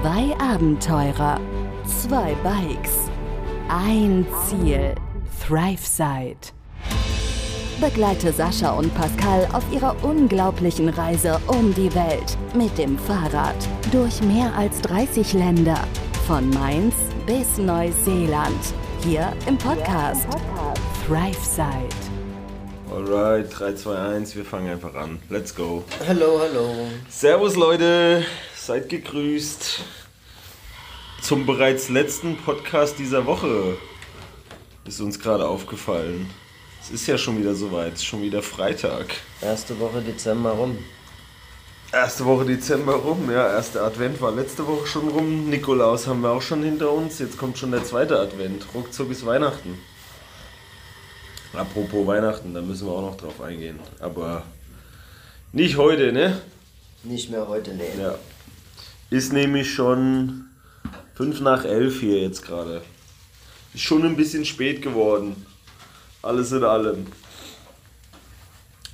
Zwei Abenteurer, zwei Bikes, ein Ziel. ThriveSide. Begleite Sascha und Pascal auf ihrer unglaublichen Reise um die Welt mit dem Fahrrad durch mehr als 30 Länder. Von Mainz bis Neuseeland. Hier im Podcast, ThriveSide. Alright, 3, 2, 1, wir fangen einfach an. Let's go. Hallo, hallo. Servus Leute, seid gegrüßt zum bereits letzten Podcast dieser Woche. Ist uns gerade aufgefallen. Es ist ja schon wieder soweit, es ist schon wieder Freitag. Erste Woche Dezember rum. Erste Woche Dezember rum, ja, erster Advent war letzte Woche schon rum. Nikolaus haben wir auch schon hinter uns, jetzt kommt schon der zweite Advent. Ruckzuck ist Weihnachten. Apropos Weihnachten, da müssen wir auch noch drauf eingehen. Aber nicht heute, ne? Nicht mehr heute, nee. Ja. Ist nämlich schon 5 nach 11 hier jetzt gerade. Ist schon ein bisschen spät geworden. Alles in allem.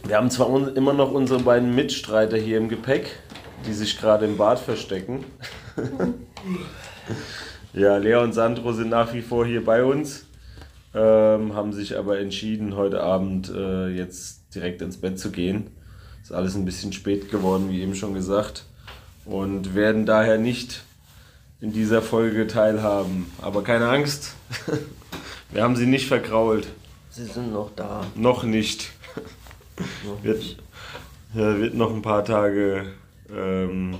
Wir haben zwar immer noch unsere beiden Mitstreiter hier im Gepäck, die sich gerade im Bad verstecken. ja, Lea und Sandro sind nach wie vor hier bei uns, ähm, haben sich aber entschieden, heute Abend äh, jetzt direkt ins Bett zu gehen. Ist alles ein bisschen spät geworden, wie eben schon gesagt. Und werden daher nicht in dieser Folge teilhaben. Aber keine Angst, wir haben sie nicht verkrault. Sie sind noch da. Noch nicht. Noch Wird, nicht. ja, wird noch ein paar Tage, ähm,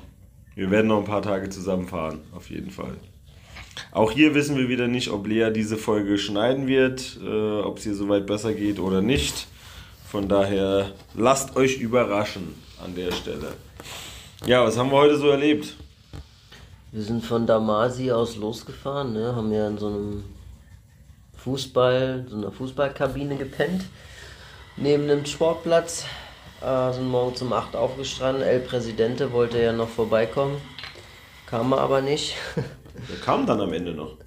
wir werden noch ein paar Tage zusammenfahren, auf jeden Fall. Auch hier wissen wir wieder nicht, ob Lea diese Folge schneiden wird, äh, ob es ihr soweit besser geht oder nicht. Von daher lasst euch überraschen an der Stelle. Ja, was haben wir heute so erlebt? Wir sind von Damasi aus losgefahren, ne? haben ja in so einem Fußball, so einer Fußballkabine gepennt. Neben dem Sportplatz. Äh, sind morgens um 8 aufgestanden. El Presidente wollte ja noch vorbeikommen. Kam er aber nicht. Der kam dann am Ende noch.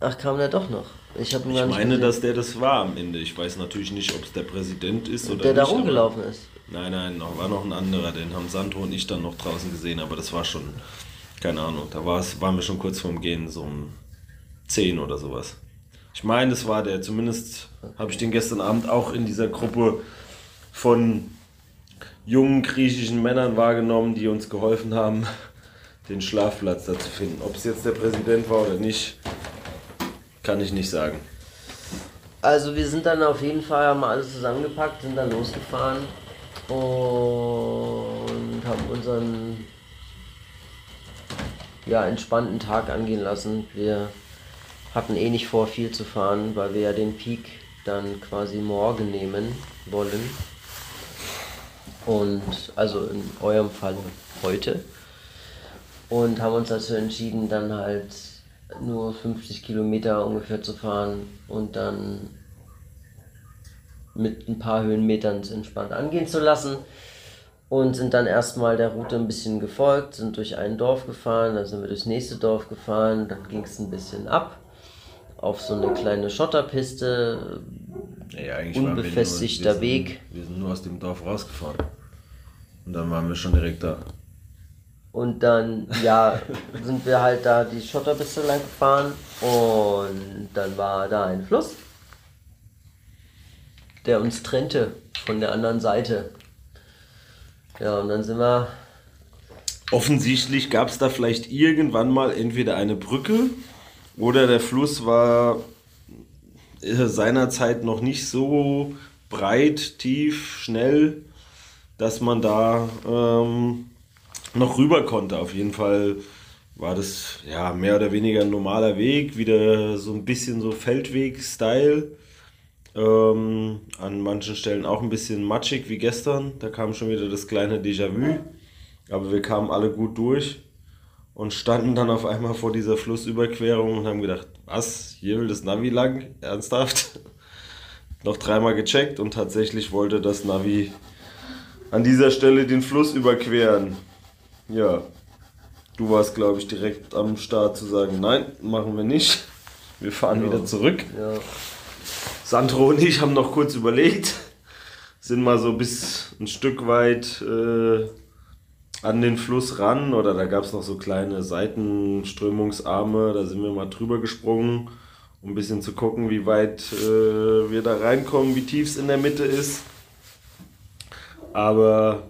Ach, kam der doch noch. Ich Ich meine, gesehen. dass der das war am Ende. Ich weiß natürlich nicht, ob es der Präsident ist oder der da nicht. aber- rumgelaufen ist. Nein, nein, noch, war noch ein anderer. Den haben Sandro und ich dann noch draußen gesehen, aber das war schon, keine Ahnung, da war's, waren wir schon kurz vorm Gehen, so um 10 oder sowas. Ich meine, das war der. Zumindest habe ich den gestern Abend auch in dieser Gruppe von jungen griechischen Männern wahrgenommen, die uns geholfen haben, den Schlafplatz da zu finden. Ob es jetzt der Präsident war oder nicht, kann ich nicht sagen. Also wir sind dann auf jeden Fall, haben alles zusammengepackt, sind dann losgefahren und haben unseren ja, entspannten Tag angehen lassen. Wir hatten eh nicht vor, viel zu fahren, weil wir ja den Peak dann quasi morgen nehmen wollen. Und also in eurem Fall heute. Und haben uns dazu entschieden, dann halt nur 50 Kilometer ungefähr zu fahren und dann mit ein paar Höhenmetern entspannt angehen zu lassen. Und sind dann erstmal der Route ein bisschen gefolgt, sind durch ein Dorf gefahren, dann sind wir durchs nächste Dorf gefahren, dann ging es ein bisschen ab auf so eine kleine Schotterpiste, eigentlich waren wir Unbefestigter nur, wir Weg. Sind, wir sind nur aus dem Dorf rausgefahren. Und dann waren wir schon direkt da. Und dann, ja, sind wir halt da die Schotterpiste lang gefahren und dann war da ein Fluss, der uns trennte von der anderen Seite. Ja, und dann sind wir, Offensichtlich gab es da vielleicht irgendwann mal entweder eine Brücke oder der Fluss war äh, seinerzeit noch nicht so breit, tief, schnell, dass man da ähm, noch rüber konnte. Auf jeden Fall war das ja mehr oder weniger ein normaler Weg, wieder so ein bisschen so Feldweg-Style. Ähm, an manchen Stellen auch ein bisschen matschig wie gestern. Da kam schon wieder das kleine Déjà-vu. Aber wir kamen alle gut durch und standen dann auf einmal vor dieser Flussüberquerung und haben gedacht, was, hier will das Navi lang? Ernsthaft? Noch dreimal gecheckt und tatsächlich wollte das Navi an dieser Stelle den Fluss überqueren. Ja, du warst, glaube ich, direkt am Start zu sagen, nein, machen wir nicht. Wir fahren wieder zurück. ja, Sandro und ich haben noch kurz überlegt, sind mal so bis ein Stück weit äh, an den Fluss ran oder da gab es noch so kleine Seitenströmungsarme, da sind wir mal drüber gesprungen, um ein bisschen zu gucken, wie weit äh, wir da reinkommen, wie tief es in der Mitte ist. Aber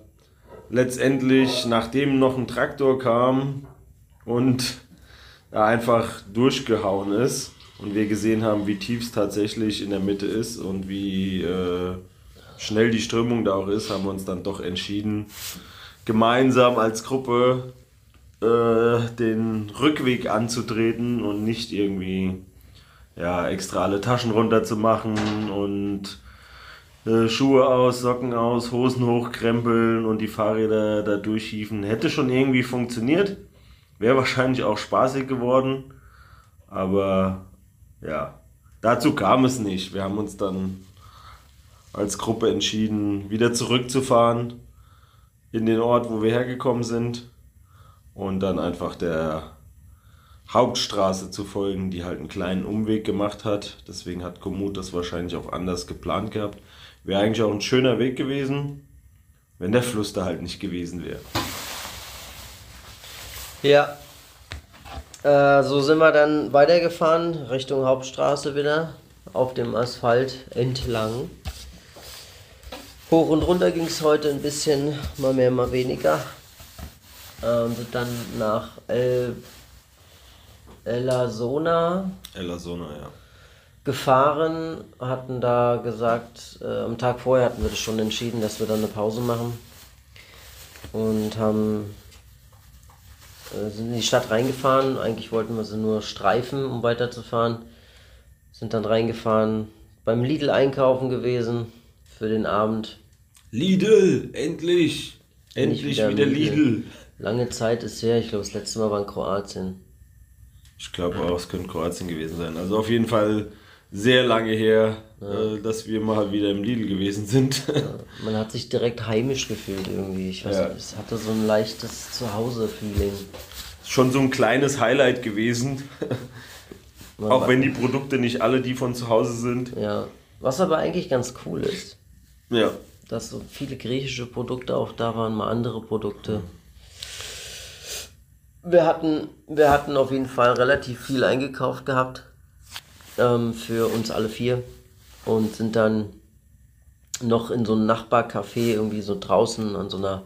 letztendlich, nachdem noch ein Traktor kam und da einfach durchgehauen ist und wir gesehen haben, wie tief es tatsächlich in der Mitte ist und wie äh, schnell die Strömung da auch ist, haben wir uns dann doch entschieden, gemeinsam als Gruppe äh, den Rückweg anzutreten und nicht irgendwie ja, extra alle Taschen runter zu machen und äh, Schuhe aus, Socken aus, Hosen hochkrempeln und die Fahrräder da durchhieven. Hätte schon irgendwie funktioniert. Wäre wahrscheinlich auch spaßig geworden. Aber ja, dazu kam es nicht. Wir haben uns dann als Gruppe entschieden, wieder zurückzufahren in den Ort, wo wir hergekommen sind. Und dann einfach der Hauptstraße zu folgen, die halt einen kleinen Umweg gemacht hat. Deswegen hat Komoot das wahrscheinlich auch anders geplant gehabt. Wäre eigentlich auch ein schöner Weg gewesen, wenn der Fluss da halt nicht gewesen wäre. Ja. Äh, so sind wir dann weitergefahren, Richtung Hauptstraße wieder, auf dem Asphalt entlang. Hoch und runter ging es heute ein bisschen, mal mehr, mal weniger. Ähm, sind dann nach El, Elasona. Elasona, ja gefahren, hatten da gesagt, äh, am Tag vorher hatten wir das schon entschieden, dass wir dann eine Pause machen und haben äh, sind in die Stadt reingefahren. Eigentlich wollten wir sie nur streifen, um weiterzufahren. Sind dann reingefahren, beim Lidl einkaufen gewesen für den Abend. Lidl, endlich! Endlich wieder, wieder Lidl. Lidl. Lange Zeit ist her, ich glaube, das letzte Mal war in Kroatien. Ich glaube auch, es könnte Kroatien gewesen sein. Also auf jeden Fall sehr lange her, ja. äh, dass wir mal wieder im Lidl gewesen sind. Ja, man hat sich direkt heimisch gefühlt irgendwie. Ich weiß ja. nicht, es hatte so ein leichtes Zuhause-Feeling. Schon so ein kleines Highlight gewesen. Auch wenn die Produkte nicht alle die von zu Hause sind. Ja. Was aber eigentlich ganz cool ist. Ja. Dass so viele griechische Produkte auch da waren, mal andere Produkte. Wir hatten, wir hatten auf jeden Fall relativ viel eingekauft gehabt ähm, für uns alle vier und sind dann noch in so einem Nachbarcafé irgendwie so draußen an so einer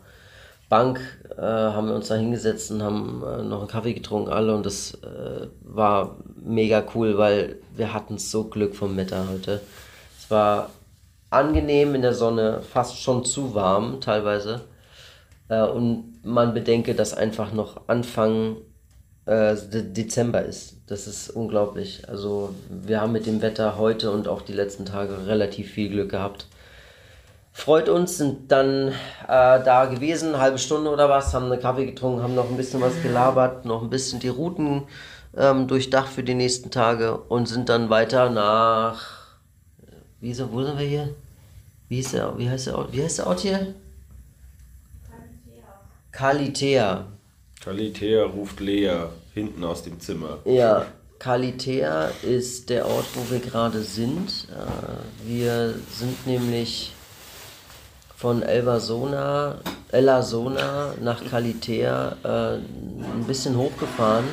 Bank äh, haben wir uns da hingesetzt und haben äh, noch einen Kaffee getrunken alle und das äh, war mega cool, weil wir hatten so Glück vom Wetter heute. Es war angenehm in der Sonne, fast schon zu warm teilweise. Äh, und man bedenke, dass einfach noch Anfang äh, Dezember ist. Das ist unglaublich. Also wir haben mit dem Wetter heute und auch die letzten Tage relativ viel Glück gehabt. Freut uns, sind dann äh, da gewesen, eine halbe Stunde oder was, haben eine Kaffee getrunken, haben noch ein bisschen was gelabert, noch ein bisschen die Routen ähm, durchdacht für die nächsten Tage und sind dann weiter nach. Wie ist er, wo sind wir hier? Wie, ist der, wie, heißt der, wie heißt der Ort hier? Kalitea. Kalitea. Kalitea ruft Lea hinten aus dem Zimmer. Ja, Kalitea ist der Ort, wo wir gerade sind. Äh, wir sind nämlich von Elbasona, Elasona nach Kalitea äh, ein bisschen hochgefahren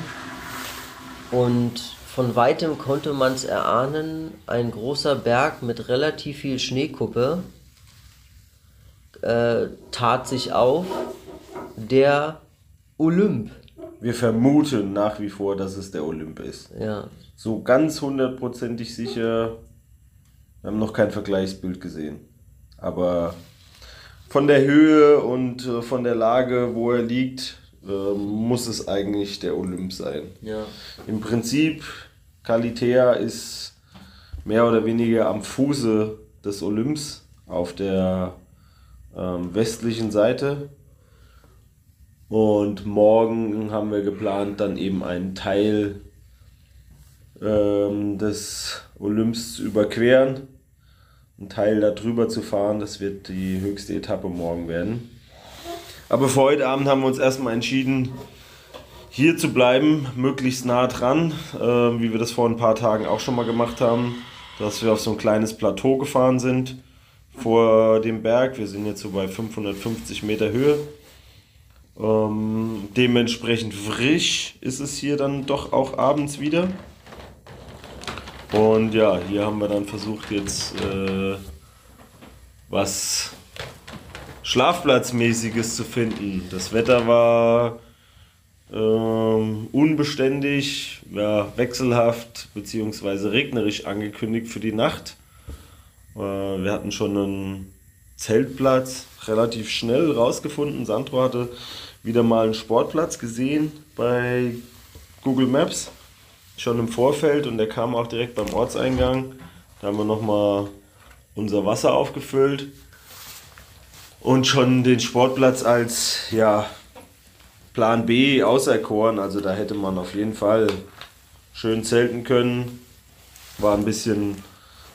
und von weitem konnte man es erahnen, ein großer Berg mit relativ viel Schneekuppe äh, tat sich auf, der Olymp. Wir vermuten nach wie vor, dass es der Olymp ist. Ja. So ganz hundertprozentig sicher. Wir haben noch kein Vergleichsbild gesehen. Aber von der Höhe und äh, von der Lage, wo er liegt, äh, muss es eigentlich der Olymp sein. Ja. Im Prinzip, Kalitea ist mehr oder weniger am Fuße des Olymps auf der ähm, westlichen Seite und morgen haben wir geplant, dann eben einen Teil ähm, des Olymps zu überqueren, einen Teil darüber zu fahren. Das wird die höchste Etappe morgen werden. Aber für heute Abend haben wir uns erstmal entschieden, hier zu bleiben, möglichst nah dran, äh, wie wir das vor ein paar Tagen auch schon mal gemacht haben, dass wir auf so ein kleines Plateau gefahren sind vor dem Berg. Wir sind jetzt so bei 550 Meter Höhe Ähm, dementsprechend frisch ist es hier dann doch auch abends wieder. Und ja, hier haben wir dann versucht jetzt äh, was Schlafplatzmäßiges zu finden. Das Wetter war ähm, unbeständig, ja, wechselhaft bzw. regnerisch angekündigt für die Nacht. Äh, wir hatten schon einen Zeltplatz relativ schnell rausgefunden. Sandro hatte wieder mal einen Sportplatz gesehen bei Google Maps, schon im Vorfeld und der kam auch direkt beim Ortseingang. Da haben wir nochmal unser Wasser aufgefüllt und schon den Sportplatz als ja, Plan B auserkoren. Also da hätte man auf jeden Fall schön zelten können. War ein bisschen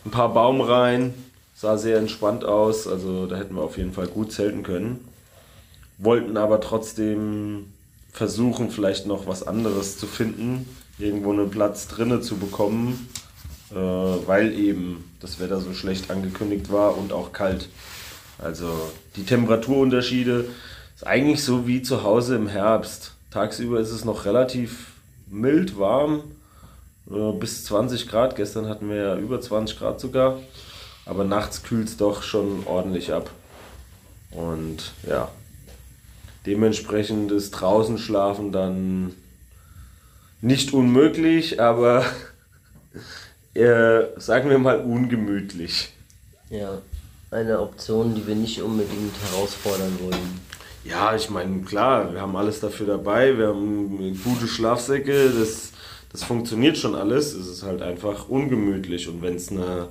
ein paar Baumreihen, sah sehr entspannt aus. Also da hätten wir auf jeden Fall gut zelten können. Wollten aber trotzdem versuchen, vielleicht noch was anderes zu finden, irgendwo einen Platz drinnen zu bekommen, äh, weil eben das Wetter so schlecht angekündigt war und auch kalt. Also die Temperaturunterschiede ist eigentlich so wie zu Hause im Herbst. Tagsüber ist es noch relativ mild warm, äh, bis 20 Grad. Gestern hatten wir ja über 20 Grad sogar. Aber nachts kühlt es doch schon ordentlich ab. Und ja, dementsprechend ist draußen schlafen dann nicht unmöglich, aber äh, sagen wir mal ungemütlich. Ja, eine Option, die wir nicht unbedingt herausfordern wollen. Ja, ich meine, klar, wir haben alles dafür dabei, wir haben gute Schlafsäcke, das, das funktioniert schon alles. Es ist halt einfach ungemütlich und wenn es eine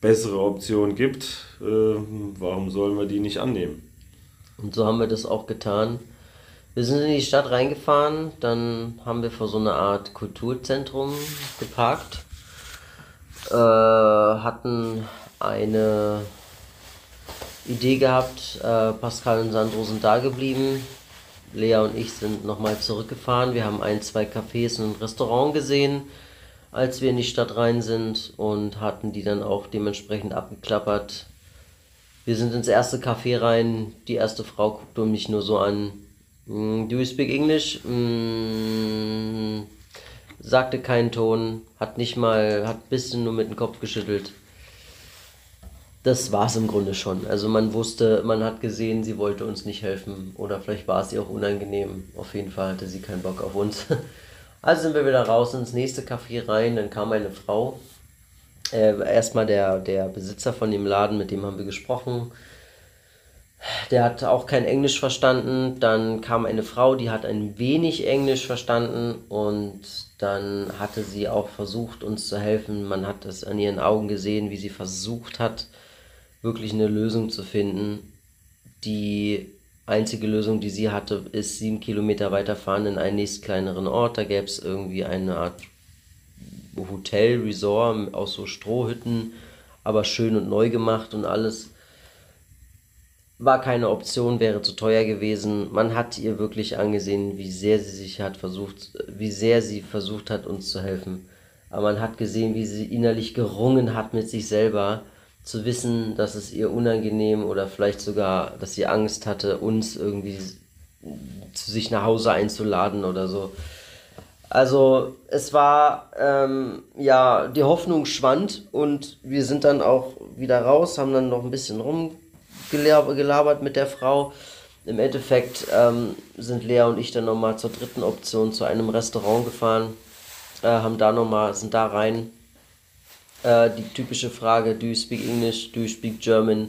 bessere Option gibt, äh, warum sollen wir die nicht annehmen? Und so haben wir das auch getan. Wir sind in die Stadt reingefahren, dann haben wir vor so einer Art Kulturzentrum geparkt, äh, hatten eine Idee gehabt. Äh, Pascal und Sandro sind da geblieben. Lea und ich sind nochmal zurückgefahren. Wir haben ein, zwei Cafés und ein Restaurant gesehen, als wir in die Stadt rein sind und hatten die dann auch dementsprechend abgeklappert. Wir sind ins erste Café rein. Die erste Frau guckte mich nur so an. Mm, do you speak English? Mm, sagte keinen Ton, hat nicht mal, hat ein bisschen nur mit dem Kopf geschüttelt das war es im Grunde schon. Also man wusste, man hat gesehen, sie wollte uns nicht helfen oder vielleicht war es ihr auch unangenehm. Auf jeden Fall hatte sie keinen Bock auf uns. Also sind wir wieder raus ins nächste Café rein, dann kam eine Frau. Äh, erstmal der, der Besitzer von dem Laden, mit dem haben wir gesprochen. Der hat auch kein Englisch verstanden. Dann kam eine Frau, die hat ein wenig Englisch verstanden und dann hatte sie auch versucht, uns zu helfen. Man hat es an ihren Augen gesehen, wie sie versucht hat, wirklich eine Lösung zu finden. Die einzige Lösung, die sie hatte, ist sieben Kilometer weiterfahren in einen nächst kleineren Ort. Da gäbe es irgendwie eine Art Hotel, Resort aus so Strohhütten, aber schön und neu gemacht und alles. War keine Option, wäre zu teuer gewesen. Man hat ihr wirklich angesehen, wie sehr sie sich hat versucht, wie sehr sie versucht hat, uns zu helfen. Aber man hat gesehen, wie sie innerlich gerungen hat mit sich selber zu wissen, dass es ihr unangenehm oder vielleicht sogar, dass sie Angst hatte, uns irgendwie zu sich nach Hause einzuladen oder so. Also es war, ähm, ja, die Hoffnung schwand und wir sind dann auch wieder raus, haben dann noch ein bisschen rumgelabert mit der Frau. Im Endeffekt ähm, sind Lea und ich dann nochmal zur dritten Option zu einem Restaurant gefahren, äh, haben da nochmal, sind da rein äh, die typische Frage, do you speak English, do you speak German?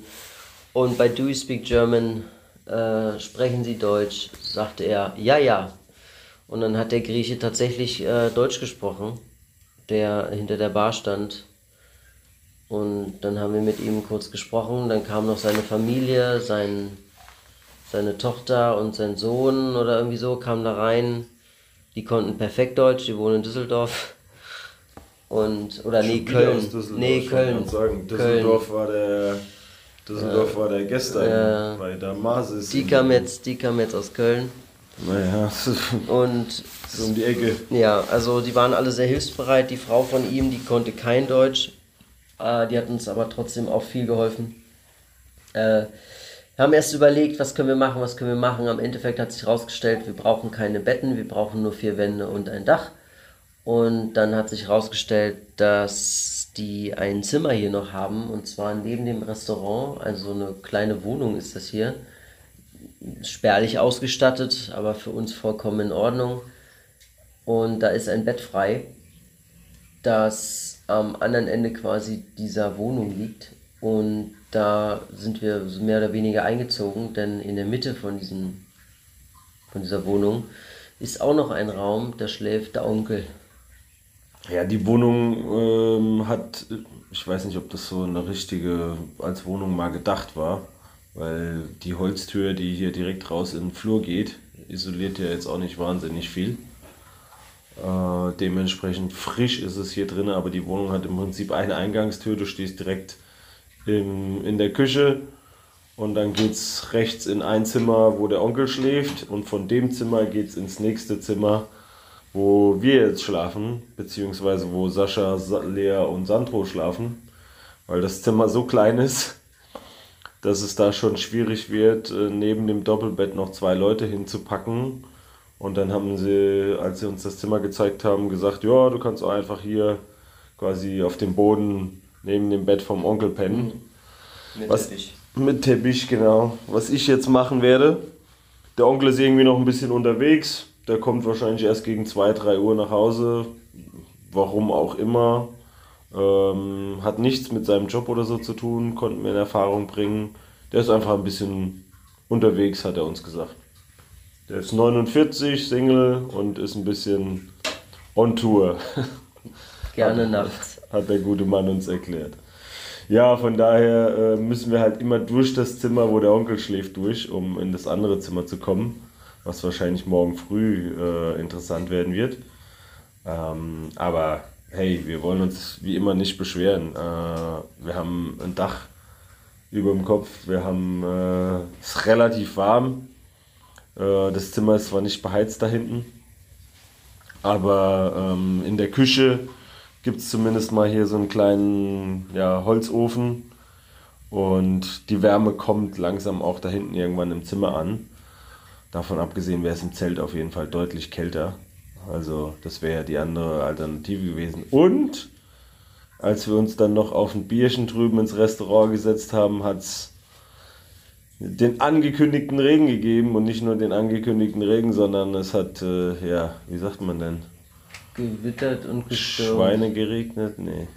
Und bei do you speak German äh, sprechen Sie Deutsch, sagte er, ja, ja. Und dann hat der Grieche tatsächlich äh, Deutsch gesprochen, der hinter der Bar stand. Und dann haben wir mit ihm kurz gesprochen. Dann kam noch seine Familie, sein, seine Tochter und sein Sohn oder irgendwie so, kamen da rein. Die konnten perfekt Deutsch, die wohnen in Düsseldorf. Und, oder nee, Köln. Nee, Köln. Sagen. Düsseldorf Köln. war der. Düsseldorf ja. war der gestern ja. bei der Masis. Die kam, jetzt, die kam jetzt aus Köln. Naja, und so um die Ecke. Ja, also die waren alle sehr hilfsbereit. Die Frau von ihm, die konnte kein Deutsch. Äh, die hat uns aber trotzdem auch viel geholfen. Äh, Wir haben erst überlegt, was können wir machen, was können wir machen. Am Endeffekt hat sich herausgestellt, wir brauchen keine Betten, wir brauchen nur vier Wände und ein Dach. Und dann hat sich herausgestellt, dass die ein Zimmer hier noch haben, und zwar neben dem Restaurant, also eine kleine Wohnung ist das hier. Spärlich ausgestattet, aber für uns vollkommen in Ordnung. Und da ist ein Bett frei, das am anderen Ende quasi dieser Wohnung liegt. Und da sind wir mehr oder weniger eingezogen, denn in der Mitte von, diesem, von dieser Wohnung ist auch noch ein Raum, da schläft der Onkel. Ja, die Wohnung ähm, hat, ich weiß nicht, ob das so eine richtige als Wohnung mal gedacht war, weil die Holztür, die hier direkt raus in den Flur geht, isoliert ja jetzt auch nicht wahnsinnig viel. Äh, dementsprechend frisch ist es hier drin, aber die Wohnung hat im Prinzip eine Eingangstür, du stehst direkt im, in der Küche und dann geht es rechts in ein Zimmer, wo der Onkel schläft und von dem Zimmer geht es ins nächste Zimmer, wo wir jetzt schlafen, beziehungsweise wo Sascha, Lea und Sandro schlafen, weil das Zimmer so klein ist, dass es da schon schwierig wird, äh, neben dem Doppelbett noch zwei Leute hinzupacken. Und dann haben sie, als sie uns das Zimmer gezeigt haben, gesagt, ja, du kannst auch einfach hier quasi auf dem Boden neben dem Bett vom Onkel pennen. Mhm. Mit Was- Teppich. Mit Teppich, genau. Was ich jetzt machen werde, der Onkel ist irgendwie noch ein bisschen unterwegs. Der kommt wahrscheinlich erst gegen 2, 3 Uhr nach Hause. Warum auch immer. Ähm, hat nichts mit seinem Job oder so zu tun, konnten wir in Erfahrung bringen. Der ist einfach ein bisschen unterwegs, hat er uns gesagt. Der ist 49, Single und ist ein bisschen on Tour. Gerne nachts. hat der gute Mann uns erklärt. Ja, von daher äh, müssen wir halt immer durch das Zimmer, wo der Onkel schläft, durch, um in das andere Zimmer zu kommen, was wahrscheinlich morgen früh äh, interessant werden wird. Ähm, aber hey, wir wollen uns wie immer nicht beschweren. Äh, wir haben ein Dach über dem Kopf, wir haben äh, es relativ warm. Äh, das Zimmer ist zwar nicht beheizt da hinten, aber ähm, in der Küche gibt es zumindest mal hier so einen kleinen ja, Holzofen und die Wärme kommt langsam auch da hinten irgendwann im Zimmer an. Davon abgesehen wäre es im Zelt auf jeden Fall deutlich kälter. Also das wäre ja die andere Alternative gewesen. Und als wir uns dann noch auf ein Bierchen drüben ins Restaurant gesetzt haben, hat es den angekündigten Regen gegeben und nicht nur den angekündigten Regen, sondern es hat, äh, ja, wie sagt man denn? Gewittert und gestürmt. Schweine geregnet? Nee.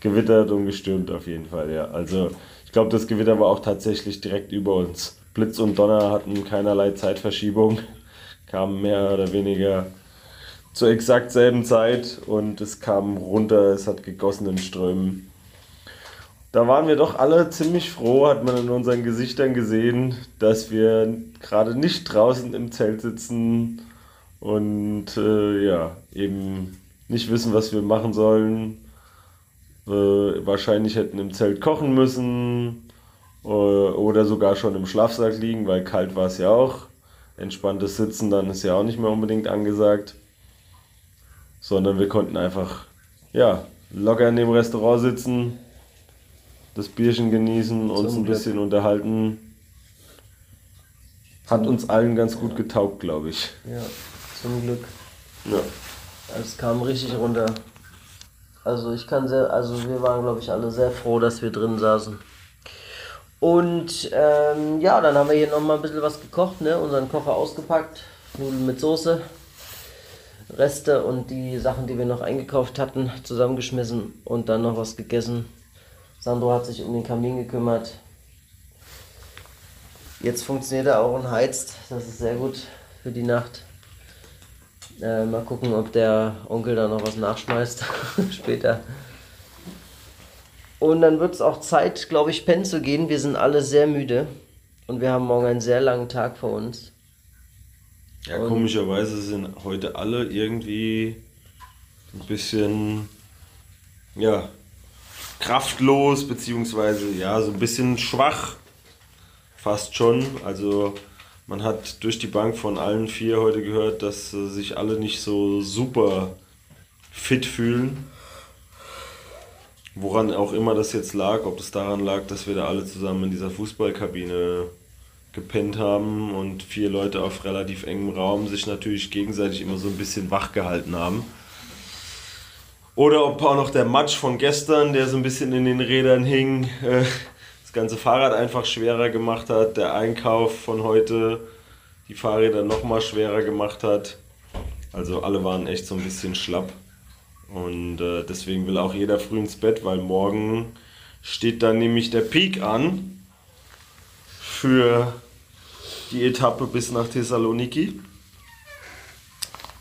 Gewittert und gestürmt auf jeden Fall, ja. Also ich glaube, das Gewitter war auch tatsächlich direkt über uns. Blitz und Donner hatten keinerlei Zeitverschiebung, kamen mehr oder weniger zur exakt selben Zeit und es kam runter, es hat gegossen in Strömen. Da waren wir doch alle ziemlich froh, hat man in unseren Gesichtern gesehen, dass wir gerade nicht draußen im Zelt sitzen und äh, ja, eben nicht wissen, was wir machen sollen. Äh, wahrscheinlich hätten im Zelt kochen müssen oder sogar schon im Schlafsack liegen, weil kalt war es ja auch. Entspanntes Sitzen dann ist ja auch nicht mehr unbedingt angesagt. Sondern wir konnten einfach, ja, locker in dem Restaurant sitzen, das Bierchen genießen, uns ein bisschen unterhalten. Hat uns allen ganz gut getaugt, glaube ich. Ja, zum Glück. Ja. Es kam richtig runter. Also ich kann sehr, also wir waren glaube ich alle sehr froh, dass wir drin saßen. Und ähm, ja, dann haben wir hier nochmal ein bisschen was gekocht, ne? Unseren Kocher ausgepackt, Nudeln mit Soße, Reste und die Sachen, die wir noch eingekauft hatten, zusammengeschmissen und dann noch was gegessen. Sandro hat sich um den Kamin gekümmert. Jetzt funktioniert er auch und heizt. Das ist sehr gut für die Nacht. Äh, mal gucken, ob der Onkel da noch was nachschmeißt später. Und dann wird es auch Zeit, glaube ich, pennen zu gehen. Wir sind alle sehr müde und wir haben morgen einen sehr langen Tag vor uns. Ja, Und- komischerweise sind heute alle irgendwie ein bisschen, ja, kraftlos, beziehungsweise, ja, so ein bisschen schwach. Fast schon. Also, man hat durch die Bank von allen vier heute gehört, dass äh, sich alle nicht so super fit fühlen. Woran auch immer das jetzt lag, ob es daran lag, dass wir da alle zusammen in dieser Fußballkabine gepennt haben und vier Leute auf relativ engem Raum sich natürlich gegenseitig immer so ein bisschen wach gehalten haben. Oder ob auch noch der Matsch von gestern, der so ein bisschen in den Rädern hing, äh, das ganze Fahrrad einfach schwerer gemacht hat, der Einkauf von heute die Fahrräder noch mal schwerer gemacht hat. Also alle waren echt so ein bisschen schlapp. Und äh, deswegen will auch jeder früh ins Bett, weil morgen steht dann nämlich der Peak an für die Etappe bis nach Thessaloniki.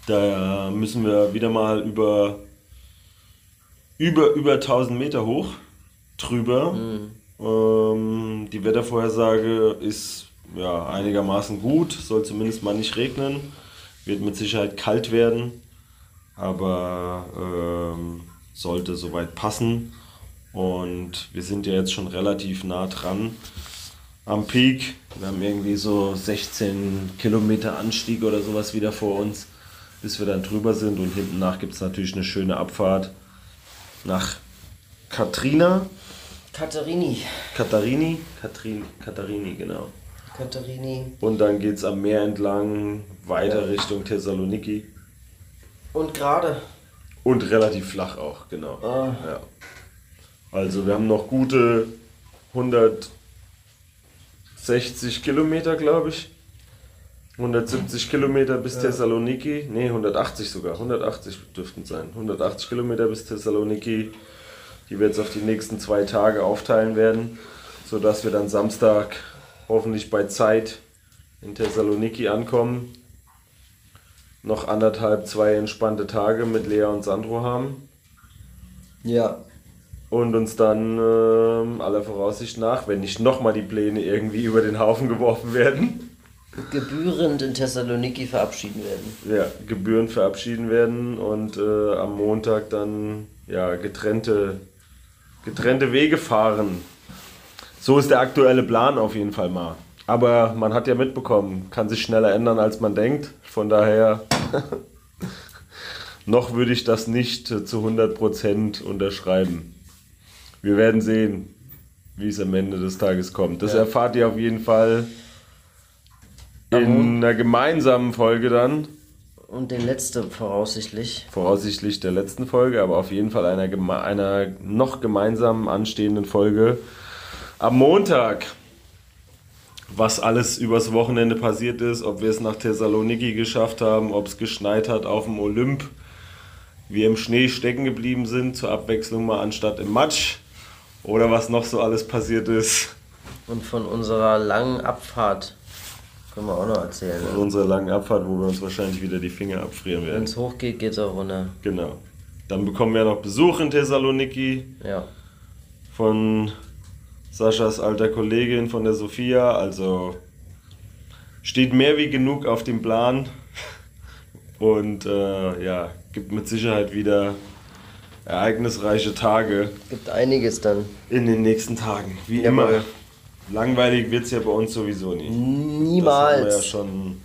Da müssen wir wieder mal über, über, über 1000 Meter hoch drüber. Mhm. Ähm, die Wettervorhersage ist ja, einigermaßen gut, soll zumindest mal nicht regnen, wird mit Sicherheit kalt werden, aber ähm, sollte soweit passen. Und wir sind ja jetzt schon relativ nah dran am Peak. Wir haben irgendwie so 16 Kilometer Anstieg oder sowas wieder vor uns, bis wir dann drüber sind. Und hinten nach gibt es natürlich eine schöne Abfahrt nach Katrina. Katharini. Katharini? Katrin, Katharini, genau. Katharini. Und dann geht es am Meer entlang weiter. Richtung Thessaloniki. Und gerade. Und relativ flach auch, genau. Ah. Ja. Also wir haben noch gute 160 Kilometer, glaube ich. 170 Kilometer bis ja. Thessaloniki. Ne, 180 sogar. 180 dürften sein. 180 Kilometer bis Thessaloniki, die wir jetzt auf die nächsten zwei Tage aufteilen werden, sodass wir dann Samstag hoffentlich bei Zeit in Thessaloniki ankommen. Noch anderthalb, zwei entspannte Tage mit Lea und Sandro haben. Ja. Und uns dann äh, aller Voraussicht nach, wenn nicht nochmal die Pläne irgendwie über den Haufen geworfen werden, gebührend in Thessaloniki verabschieden werden. Ja, gebührend verabschieden werden und äh, am Montag dann ja, getrennte, getrennte Wege fahren. So ist der aktuelle Plan auf jeden Fall mal. Aber man hat ja mitbekommen, kann sich schneller ändern, als man denkt. Von daher, noch würde ich das nicht zu 100% unterschreiben. Wir werden sehen, wie es am Ende des Tages kommt. Das ja. erfahrt ihr auf jeden Fall in einer gemeinsamen Folge dann. Und den letzten voraussichtlich. Voraussichtlich der letzten Folge, aber auf jeden Fall einer, einer noch gemeinsamen anstehenden Folge am Montag, was alles übers Wochenende passiert ist, ob wir es nach Thessaloniki geschafft haben, ob es geschneit hat auf dem Olymp, wir im Schnee stecken geblieben sind, zur Abwechslung mal anstatt im Matsch oder was noch so alles passiert ist. Und von unserer langen Abfahrt können wir auch noch erzählen. Von ne? unserer langen Abfahrt, wo wir uns wahrscheinlich wieder die Finger abfrieren werden. Wenn es hochgeht, geht es auch runter. Genau. Dann bekommen wir noch Besuch in Thessaloniki. Ja. Von Saschas alter Kollegin von der Sophia. Also steht mehr wie genug auf dem Plan. Und äh, ja, gibt mit Sicherheit wieder ereignisreiche Tage. Gibt einiges dann. In den nächsten Tagen. Wie ja, immer. Langweilig wird es ja bei uns sowieso nicht. Niemals. Das haben, wir ja schon,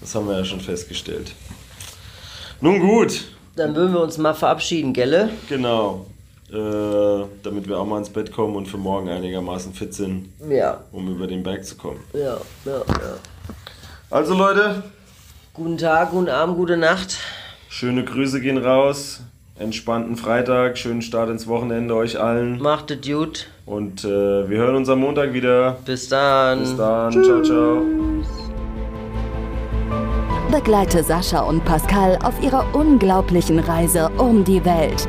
das haben wir ja schon festgestellt. Nun gut. Dann würden wir uns mal verabschieden, gelle? Genau. Äh, damit wir auch mal ins Bett kommen und für morgen einigermaßen fit sind, ja. um über den Berg zu kommen. Ja, ja, ja. Also Leute. Guten Tag, guten Abend, gute Nacht. Schöne Grüße gehen raus. Entspannten Freitag, schönen Start ins Wochenende euch allen. Macht es gut. Und äh, wir hören uns am Montag wieder. Bis dann. Bis dann. Tschüss. Ciao, ciao. Begleite Sascha und Pascal auf ihrer unglaublichen Reise um die Welt